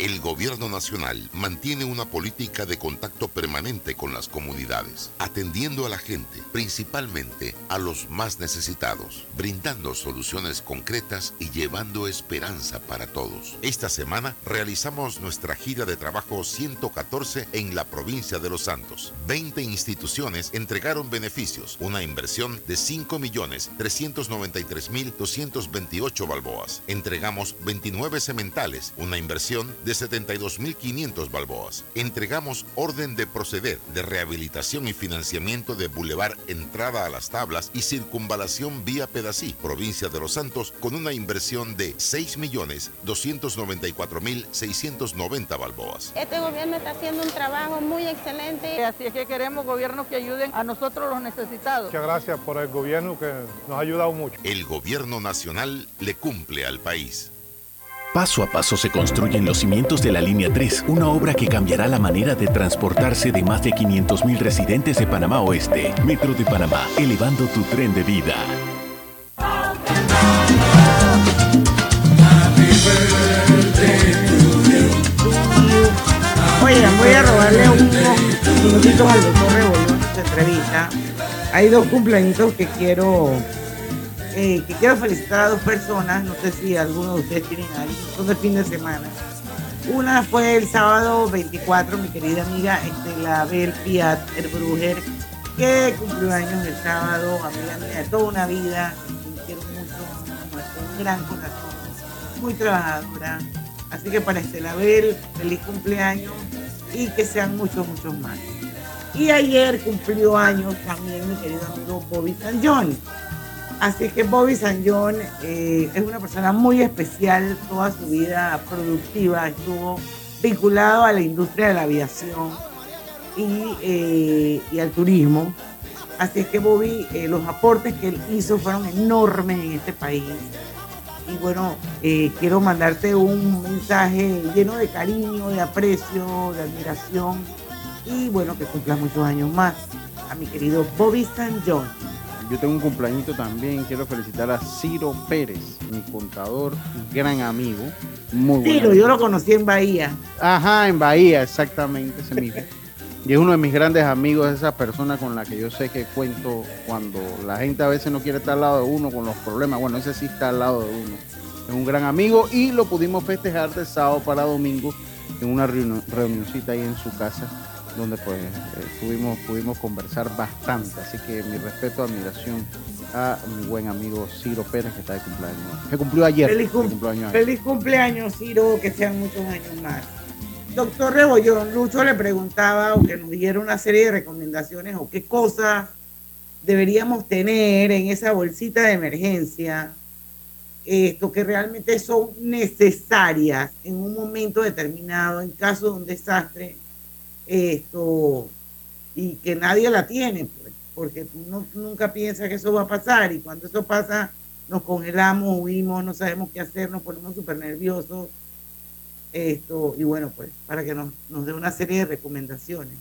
El gobierno nacional mantiene una política de contacto permanente con las comunidades, atendiendo a la gente, principalmente a los más necesitados, brindando soluciones concretas y llevando esperanza para todos. Esta semana realizamos nuestra gira de trabajo 114 en la provincia de Los Santos. 20 instituciones entregaron beneficios, una inversión de 5.393.228 balboas. Entregamos 29 sementales, una inversión de 72.500 balboas. Entregamos orden de proceder de rehabilitación y financiamiento de Boulevard Entrada a las Tablas y Circunvalación Vía Pedací, provincia de Los Santos, con una inversión de 6.294.690 balboas. Este gobierno está haciendo un trabajo muy excelente. Así es que queremos gobiernos que ayuden a nosotros los necesitados. Muchas gracias por el gobierno que nos ha ayudado mucho. El gobierno nacional le cumple al país. Paso a paso se construyen los cimientos de la Línea 3, una obra que cambiará la manera de transportarse de más de 500.000 residentes de Panamá Oeste. Metro de Panamá, elevando tu tren de vida. Oigan, voy a robarle unos minutitos al doctor Rebolón su entrevista. Hay dos cumpleaños que quiero eh, que quiero felicitar a dos personas, no sé si alguno de ustedes tienen ahí, son de fin de semana. Una fue el sábado 24, mi querida amiga Estela Bel Piat, el Brujer, que cumplió años el sábado, amiga mía de toda una vida, quiero mucho, un gran corazón, muy trabajadora. Así que para Estela Bel, feliz cumpleaños y que sean muchos, muchos más. Y ayer cumplió años también mi querido amigo Bobby San John. Así que Bobby San John eh, es una persona muy especial, toda su vida productiva estuvo vinculado a la industria de la aviación y, eh, al turismo. Así es que Bobby, eh, los aportes que él hizo fueron enormes en este país. Y bueno, quiero mandarte un mensaje lleno de cariño, de aprecio, de admiración y bueno, que cumplas muchos años más a mi querido Bobby San John. Yo tengo un cumpleañito también. Quiero felicitar a Ciro Pérez, mi contador, gran amigo. Muy buen Ciro, yo lo conocí en Bahía. Ajá, en Bahía, exactamente, ese mismo. Y es uno de mis grandes amigos, esa persona con la que yo sé que cuento cuando la gente a veces no quiere estar al lado de uno con los problemas. Bueno, ese sí está al lado de uno. Es un gran amigo y lo pudimos festejar de sábado para domingo en una reunioncita ahí en su casa donde pues eh, pudimos, pudimos conversar bastante. Así que mi respeto, admiración a mi buen amigo Ciro Pérez que está de cumpleaños. Que cumplió ayer. Feliz, cum- cumplió años ayer. feliz cumpleaños, Ciro, que sean muchos años más. Doctor Rebollón, Lucho le preguntaba o que nos diera una serie de recomendaciones o qué cosas deberíamos tener en esa bolsita de emergencia, esto que realmente son necesarias en un momento determinado, en caso de un desastre, esto, y que nadie la tiene, pues, porque uno nunca piensa que eso va a pasar y cuando eso pasa nos congelamos, huimos, no sabemos qué hacer, nos ponemos súper nerviosos. Esto, y bueno, pues para que nos, nos dé una serie de recomendaciones.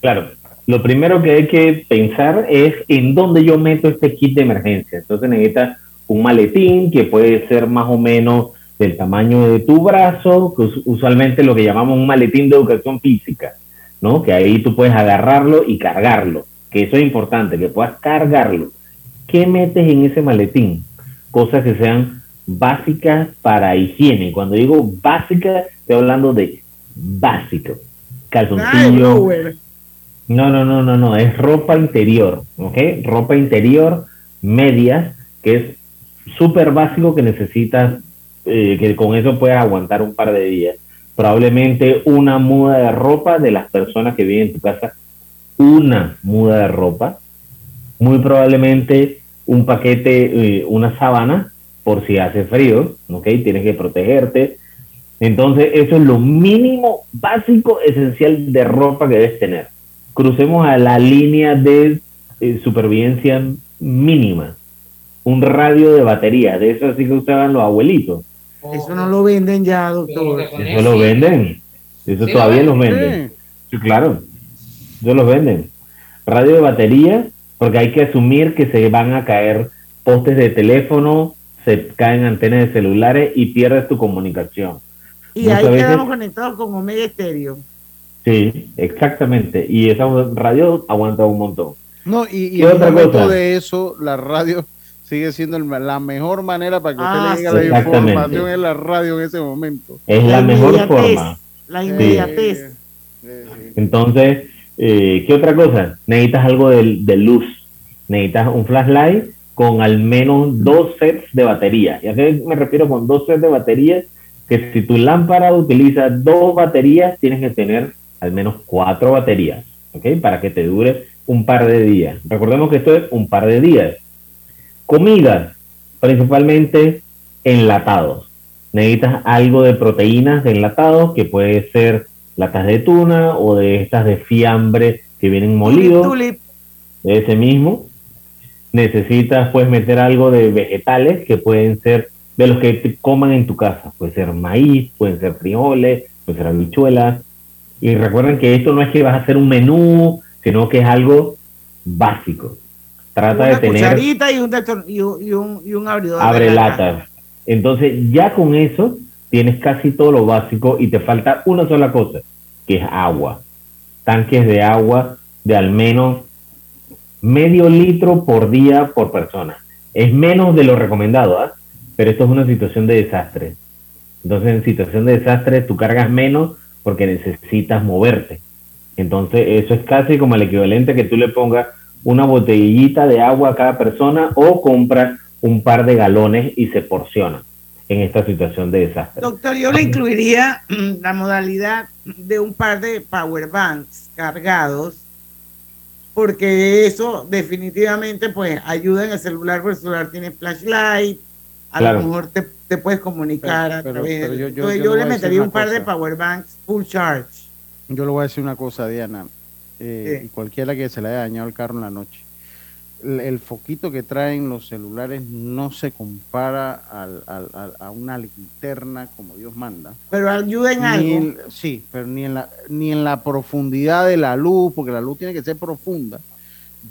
Claro, lo primero que hay que pensar es en dónde yo meto este kit de emergencia. Entonces necesitas un maletín que puede ser más o menos del tamaño de tu brazo, que us- usualmente lo que llamamos un maletín de educación física, ¿no? Que ahí tú puedes agarrarlo y cargarlo, que eso es importante, que puedas cargarlo. ¿Qué metes en ese maletín? Cosas que sean básicas para higiene. Cuando digo básicas, estoy hablando de básico. Calzoncillo, no, no, no, no, no, es ropa interior, ¿ok? Ropa interior, medias, que es súper básico que necesitas, eh, que con eso puedes aguantar un par de días. Probablemente una muda de ropa de las personas que viven en tu casa, una muda de ropa, muy probablemente un paquete, eh, una sábana, por si hace frío, ¿ok? Tienes que protegerte. Entonces, eso es lo mínimo básico, esencial de ropa que debes tener crucemos a la línea de eh, supervivencia mínima. Un radio de batería, de eso así que usaban los abuelitos. Eso no lo venden ya, doctor. Eso lo venden. Eso ¿Sí todavía lo los venden? Sí, claro. Eso los venden. Radio de batería, porque hay que asumir que se van a caer postes de teléfono, se caen antenas de celulares y pierdes tu comunicación. Y ahí veces- quedamos conectados con Omega Estéreo. Sí, exactamente. Y esa radio aguanta un montón. No, y, y ¿Qué en un otra momento cosa? de eso, la radio sigue siendo el- la mejor manera para que usted Ah, le llegue sí. la información en la radio en ese momento. Es la, mejor forma. La inmediatez. Entonces, eh, ¿qué otra cosa? Necesitas algo de, de luz. Necesitas un flashlight con al menos dos sets de batería. ¿Y a qué me refiero con dos sets de batería? que si tu lámpara utiliza dos baterías, tienes que tener al menos cuatro baterías, ¿ok? Para que te dure un par de días. Recordemos que esto es un par de días. Comidas, principalmente enlatados. Necesitas algo de proteínas de enlatados, que puede ser latas de tuna o de estas de fiambre que vienen molidos. De ese mismo. Necesitas, puedes meter algo de vegetales que pueden ser de los que te coman en tu casa. Puede ser maíz, pueden ser frijoles, puede ser habichuelas. Y recuerden que esto no es que vas a hacer un menú, sino que es algo básico. Trata de tener. Cucharita y un, y un, y un, y un abridor. Abre latas. Entonces, ya con eso tienes casi todo lo básico y te falta una sola cosa, que es agua. Tanques de agua de al menos medio litro por día por persona. Es menos de lo recomendado, ¿ah? pero esto es una situación de desastre. Entonces, en situación de desastre, tú cargas menos porque necesitas moverte. Entonces, eso es casi como el equivalente que tú le pongas una botellita de agua a cada persona o compras un par de galones y se porciona en esta situación de desastre. Doctor, yo le incluiría la modalidad de un par de power banks cargados, porque eso definitivamente pues ayuda en el celular, porque el celular tiene flashlight, a lo mejor te, te puedes comunicar a través. Yo, yo, le metería un par de power banks full charge. Yo le voy a decir una cosa, Diana, eh, y cualquiera que se le haya dañado el carro en la noche el foquito que traen los celulares no se compara al, a una linterna como Dios manda. Pero ayuda en algo. sí, pero ni en, la, ni en la profundidad de la luz, porque la luz tiene que ser profunda.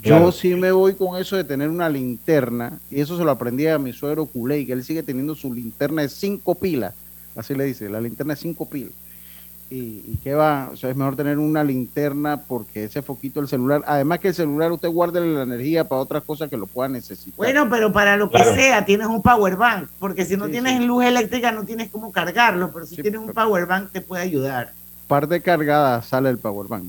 Yo sí me voy con eso de tener una linterna, y eso se lo aprendí a mi suegro Culey, que él sigue teniendo su linterna de cinco pilas, así le dice, la linterna de cinco pilas y, y qué va, o sea, es mejor tener una linterna porque ese foquito del celular, además que el celular usted guarde la energía para otras cosas que lo pueda necesitar. Bueno, pero para lo que sea tienes un power bank, porque si no tienes luz eléctrica no tienes cómo cargarlo, pero si tienes un power bank te puede ayudar. Par de cargadas sale el power bank.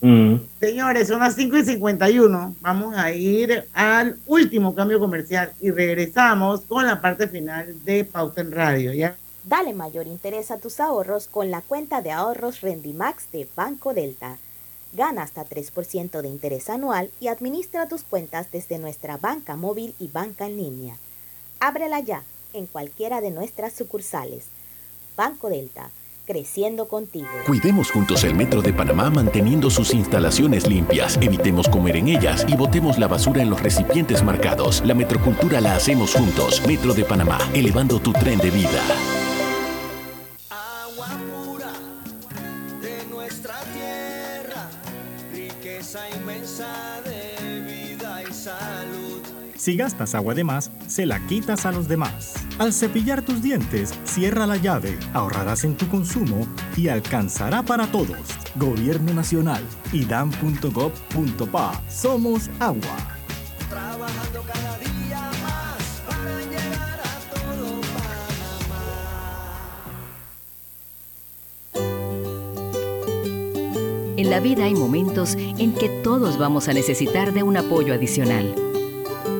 Mm. Señores, son las 5 y 51. Vamos a ir al último cambio comercial y regresamos con la parte final de Pauta en Radio. ¿ya? Dale mayor interés a tus ahorros con la cuenta de ahorros Rendimax de Banco Delta. Gana hasta 3% de interés anual y administra tus cuentas desde nuestra banca móvil y banca en línea. Ábrela ya en cualquiera de nuestras sucursales. Banco Delta, creciendo contigo. Cuidemos juntos el Metro de Panamá manteniendo sus instalaciones limpias, evitemos comer en ellas y botemos la basura en los recipientes marcados. La metrocultura la hacemos juntos. Metro de Panamá, elevando tu tren de vida. Si gastas agua de más, se la quitas a los demás. Al cepillar tus dientes, cierra la llave, ahorrarás en tu consumo y alcanzará para todos. Gobierno Nacional, idam.gov.pa. Somos agua. Trabajando cada día más para llegar a todo Panamá. En la vida hay momentos en que todos vamos a necesitar de un apoyo adicional.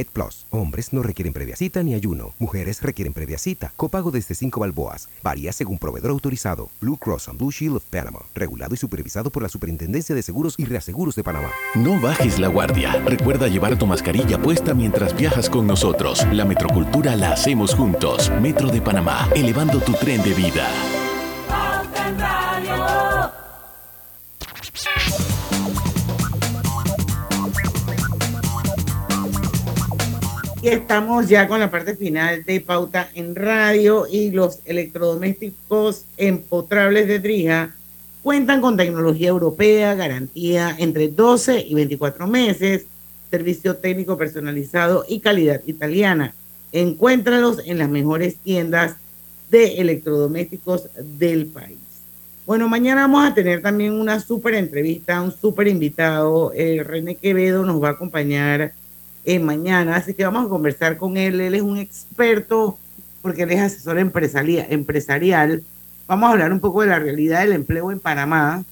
MedPlus. Hombres no requieren previa cita ni ayuno. Mujeres requieren previa cita. Copago desde 5 balboas. Varía según proveedor autorizado. Blue Cross and Blue Shield of Panama. Regulado y supervisado por la Superintendencia de Seguros y Reaseguros de Panamá. No bajes la guardia. Recuerda llevar tu mascarilla puesta mientras viajas con nosotros. La metrocultura la hacemos juntos. Metro de Panamá, elevando tu tren de vida. Y estamos ya con la parte final de Pauta en Radio y los electrodomésticos empotrables de Trija cuentan con tecnología europea, garantía entre 12 y 24 meses, servicio técnico personalizado y calidad italiana. Encuéntralos en las mejores tiendas de electrodomésticos del país. Bueno, mañana vamos a tener también una súper entrevista, un súper invitado. Eh, René Quevedo nos va a acompañar eh, mañana, así que vamos a conversar con él. Él es un experto porque él es asesor empresarial. Vamos a hablar un poco de la realidad del empleo en Panamá,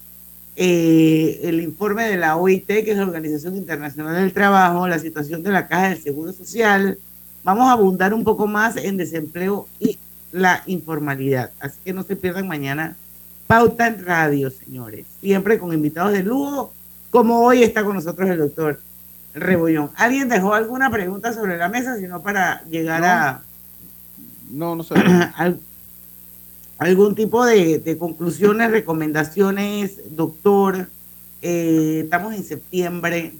eh, el informe de la OIT, que es la Organización Internacional del Trabajo, la situación de la Caja del Seguro Social. Vamos a abundar un poco más en desempleo y la informalidad. Así que no se pierdan mañana Pauta en Radio, señores. Siempre con invitados de lujo, como hoy está con nosotros el doctor Rebollón. ¿Alguien dejó alguna pregunta sobre la mesa, sino para llegar No. a No, no sé. al- algún tipo de, de conclusiones, recomendaciones, doctor? Eh, estamos en septiembre,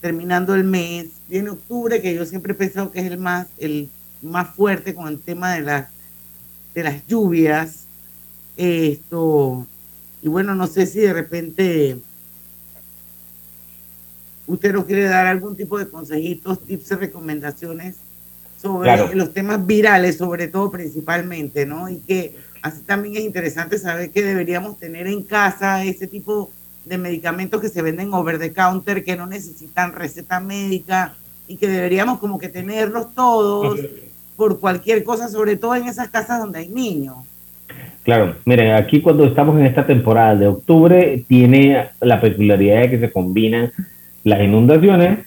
terminando el mes, viene octubre, que yo siempre he pensado que es el más, el más fuerte con el tema de las de las lluvias. Esto, y bueno, no sé si de repente usted nos quiere dar algún tipo de consejitos, tips y recomendaciones sobre Claro. los temas virales, sobre todo principalmente, ¿no? Y que así también es interesante saber que deberíamos tener en casa ese tipo de medicamentos que se venden over the counter, que no necesitan receta médica y que deberíamos como que tenerlos todos por cualquier cosa, sobre todo en esas casas donde hay niños. Claro, miren, aquí cuando estamos en esta temporada de octubre, tiene la peculiaridad de que se combinan las inundaciones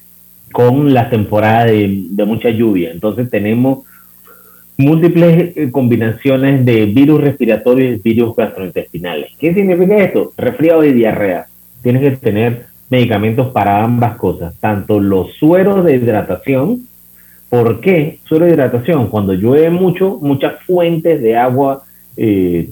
con la temporada de, mucha lluvia. Entonces tenemos múltiples eh, combinaciones de virus respiratorios y virus gastrointestinales. ¿Qué significa esto? Resfriado y diarrea. Tienes que tener medicamentos para ambas cosas, tanto los sueros de hidratación. ¿Por qué suero de hidratación? Cuando llueve mucho, muchas fuentes de agua eh,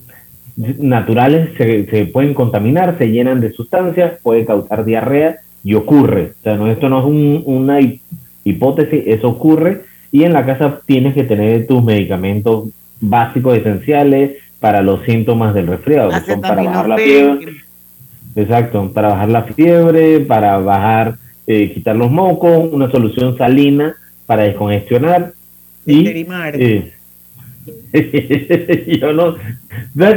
naturales se, se pueden contaminar, se llenan de sustancias, puede causar diarrea y ocurre. O sea, no, esto no es un- una hip- hipótesis, eso ocurre. Y en la casa tienes que tener tus medicamentos básicos, esenciales para los síntomas del resfriado, que son para bajar la fiebre. Exacto, para bajar la fiebre, para bajar, eh, quitar los mocos, una solución salina para descongestionar. Y, eh, yo no,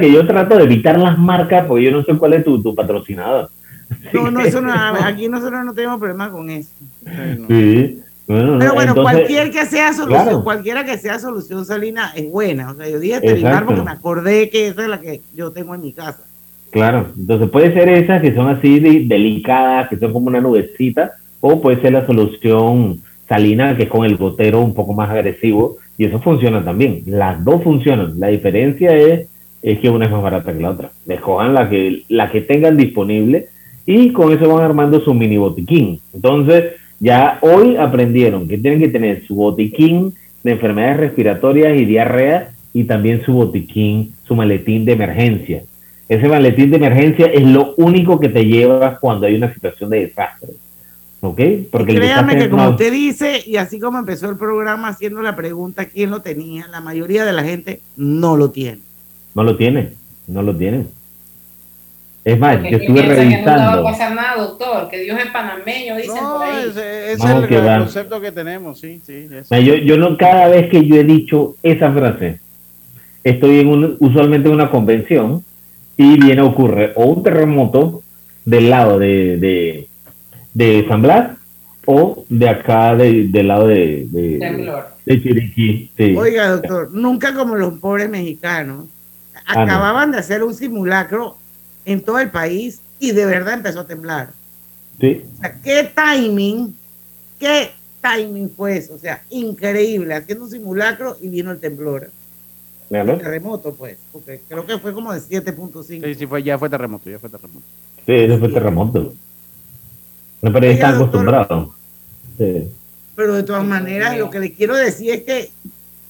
que yo trato de evitar las marcas porque yo no sé cuál es tu, tu patrocinador. No, no, eso no, aquí nosotros no tenemos problema con eso. Sí, bueno, Pero bueno, entonces- cualquier que sea solución, Claro. cualquiera que sea solución salina es buena. O sea, yo dije Terimar porque Exacto. me acordé que esa es la que yo tengo en mi casa. Claro, entonces puede ser esas que son así de- delicadas, que son como una nubecita, o puede ser la solución salina, que es con el gotero un poco más agresivo, y eso funciona también. Las dos funcionan. La diferencia es, es que una es más barata que la otra. Escojan la que, la que tengan disponible y con eso van armando su mini botiquín. Entonces, ya hoy aprendieron que tienen que tener su botiquín de enfermedades respiratorias y diarrea y también su botiquín, su maletín de emergencia. Ese maletín de emergencia es lo único que te llevas cuando hay una situación de desastre. ¿Ok? Porque Créame que como no- usted dice, y así como empezó el programa haciendo la pregunta quién lo tenía, la mayoría de la gente no lo tiene. no lo tiene, no lo tiene. Es más, Que yo estuve piensa que no va a revisando. pasar nada, doctor, que Dios es panameño, dicen por ahí. Ese es No, el, que el va. concepto que tenemos, sí, sí. eso. Yo, yo no, cada vez que yo he dicho esa frase, estoy en un, usualmente en una convención y viene, ocurre o un terremoto del lado de, de, de San Blas o de acá de- del lado de, de, Chiriquí. sí. Oiga, doctor, nunca como los pobres mexicanos. Ah, no. Acababan de hacer un simulacro en todo el país y de verdad empezó a temblar. Sí. O sea, ¿qué timing, qué timing fue eso? O sea, increíble, haciendo un simulacro y vino el temblor. Claro. El terremoto, pues, porque creo que fue como de 7.5. Sí, sí, fue, ya fue terremoto, ya fue terremoto. Sí, eso fue terremoto. No, pero Oiga, está acostumbrado. Sí. Pero de todas maneras, lo que les quiero decir es que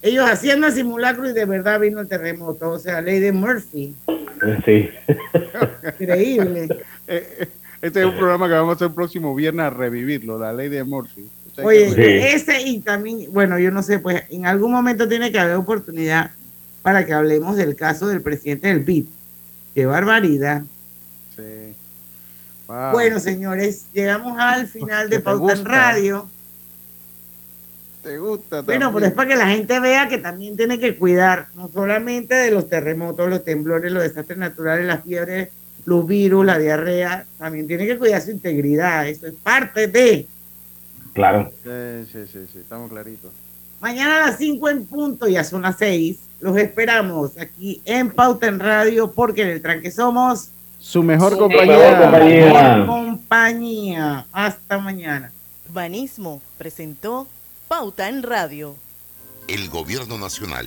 ellos hacían el simulacro y de verdad vino el terremoto. O sea, ley de Murphy. Sí. Increíble. Eh, Este es un programa que vamos a hacer el próximo viernes a revivirlo, la ley de Murphy. O sea, Oye, que- ese y también, bueno, yo no sé, pues en algún momento tiene que haber oportunidad para que hablemos del caso del presidente del BID. Qué barbaridad. Sí. Wow. Bueno, señores, llegamos al final de ¿Te Pauta en? Radio. ¿Te gusta? Bueno, pero es para que la gente vea que también tiene que cuidar, no solamente de los terremotos, los temblores, los desastres naturales, las fiebres, los virus, la diarrea, también tiene que cuidar su integridad. Eso es parte de. Claro. Sí, sí, sí, sí, estamos claritos. Mañana a las 5 en punto, ya son las 6. Los esperamos aquí en Pauta en Radio, porque en el tranque somos Su mejor su compañía. mejor compañía. compañía. Hasta mañana. Banismo presentó Pauta en Radio. El Gobierno Nacional